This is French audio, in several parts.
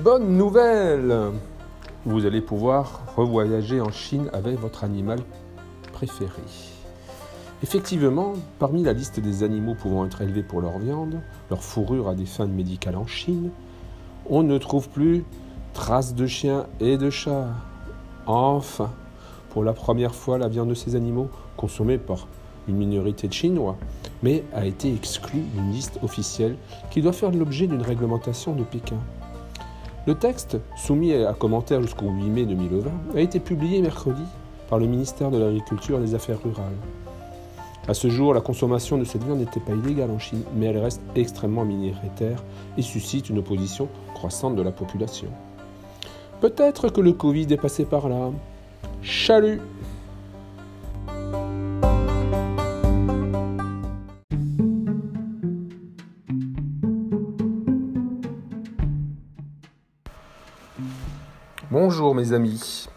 bonne nouvelle Vous allez pouvoir revoyager en Chine avec votre animal préféré. Effectivement, parmi la liste des animaux pouvant être élevés pour leur viande, leur fourrure à des fins médicales en Chine, on ne trouve plus traces de chiens et de chats. Enfin, pour la première fois, la viande de ces animaux, consommée par une minorité de Chinois, mais a été exclue d'une liste officielle qui doit faire l'objet d'une réglementation de Pékin. Le texte, soumis à commentaires jusqu'au 8 mai 2020, a été publié mercredi par le ministère de l'Agriculture et des Affaires rurales. À ce jour, la consommation de cette viande n'était pas illégale en Chine, mais elle reste extrêmement minoritaire et suscite une opposition croissante de la population. Peut-être que le Covid est passé par là. Chalut Bonjour mes amis.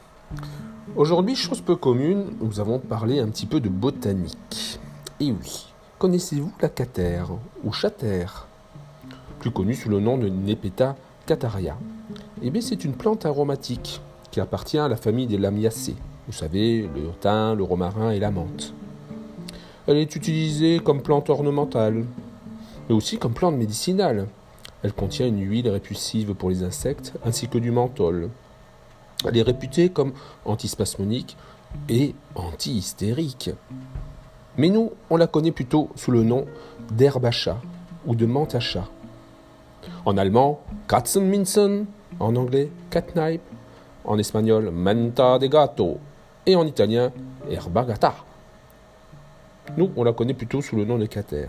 Aujourd'hui, chose peu commune, nous avons parlé un petit peu de botanique. Et oui, connaissez-vous la catère ou châtaire Plus connue sous le nom de Nepeta cataria. Eh bien, c'est une plante aromatique qui appartient à la famille des lamiacées. Vous savez, le thym, le romarin et la menthe. Elle est utilisée comme plante ornementale, mais aussi comme plante médicinale. Elle contient une huile répulsive pour les insectes ainsi que du menthol. Elle est réputée comme antispasmonique et anti-hystérique. Mais nous, on la connaît plutôt sous le nom d'herbe ou de menthe. En allemand, Katzenminzen, en anglais, catnip, en espagnol, menta de gato, et en italien, herba gata. Nous, on la connaît plutôt sous le nom de cater.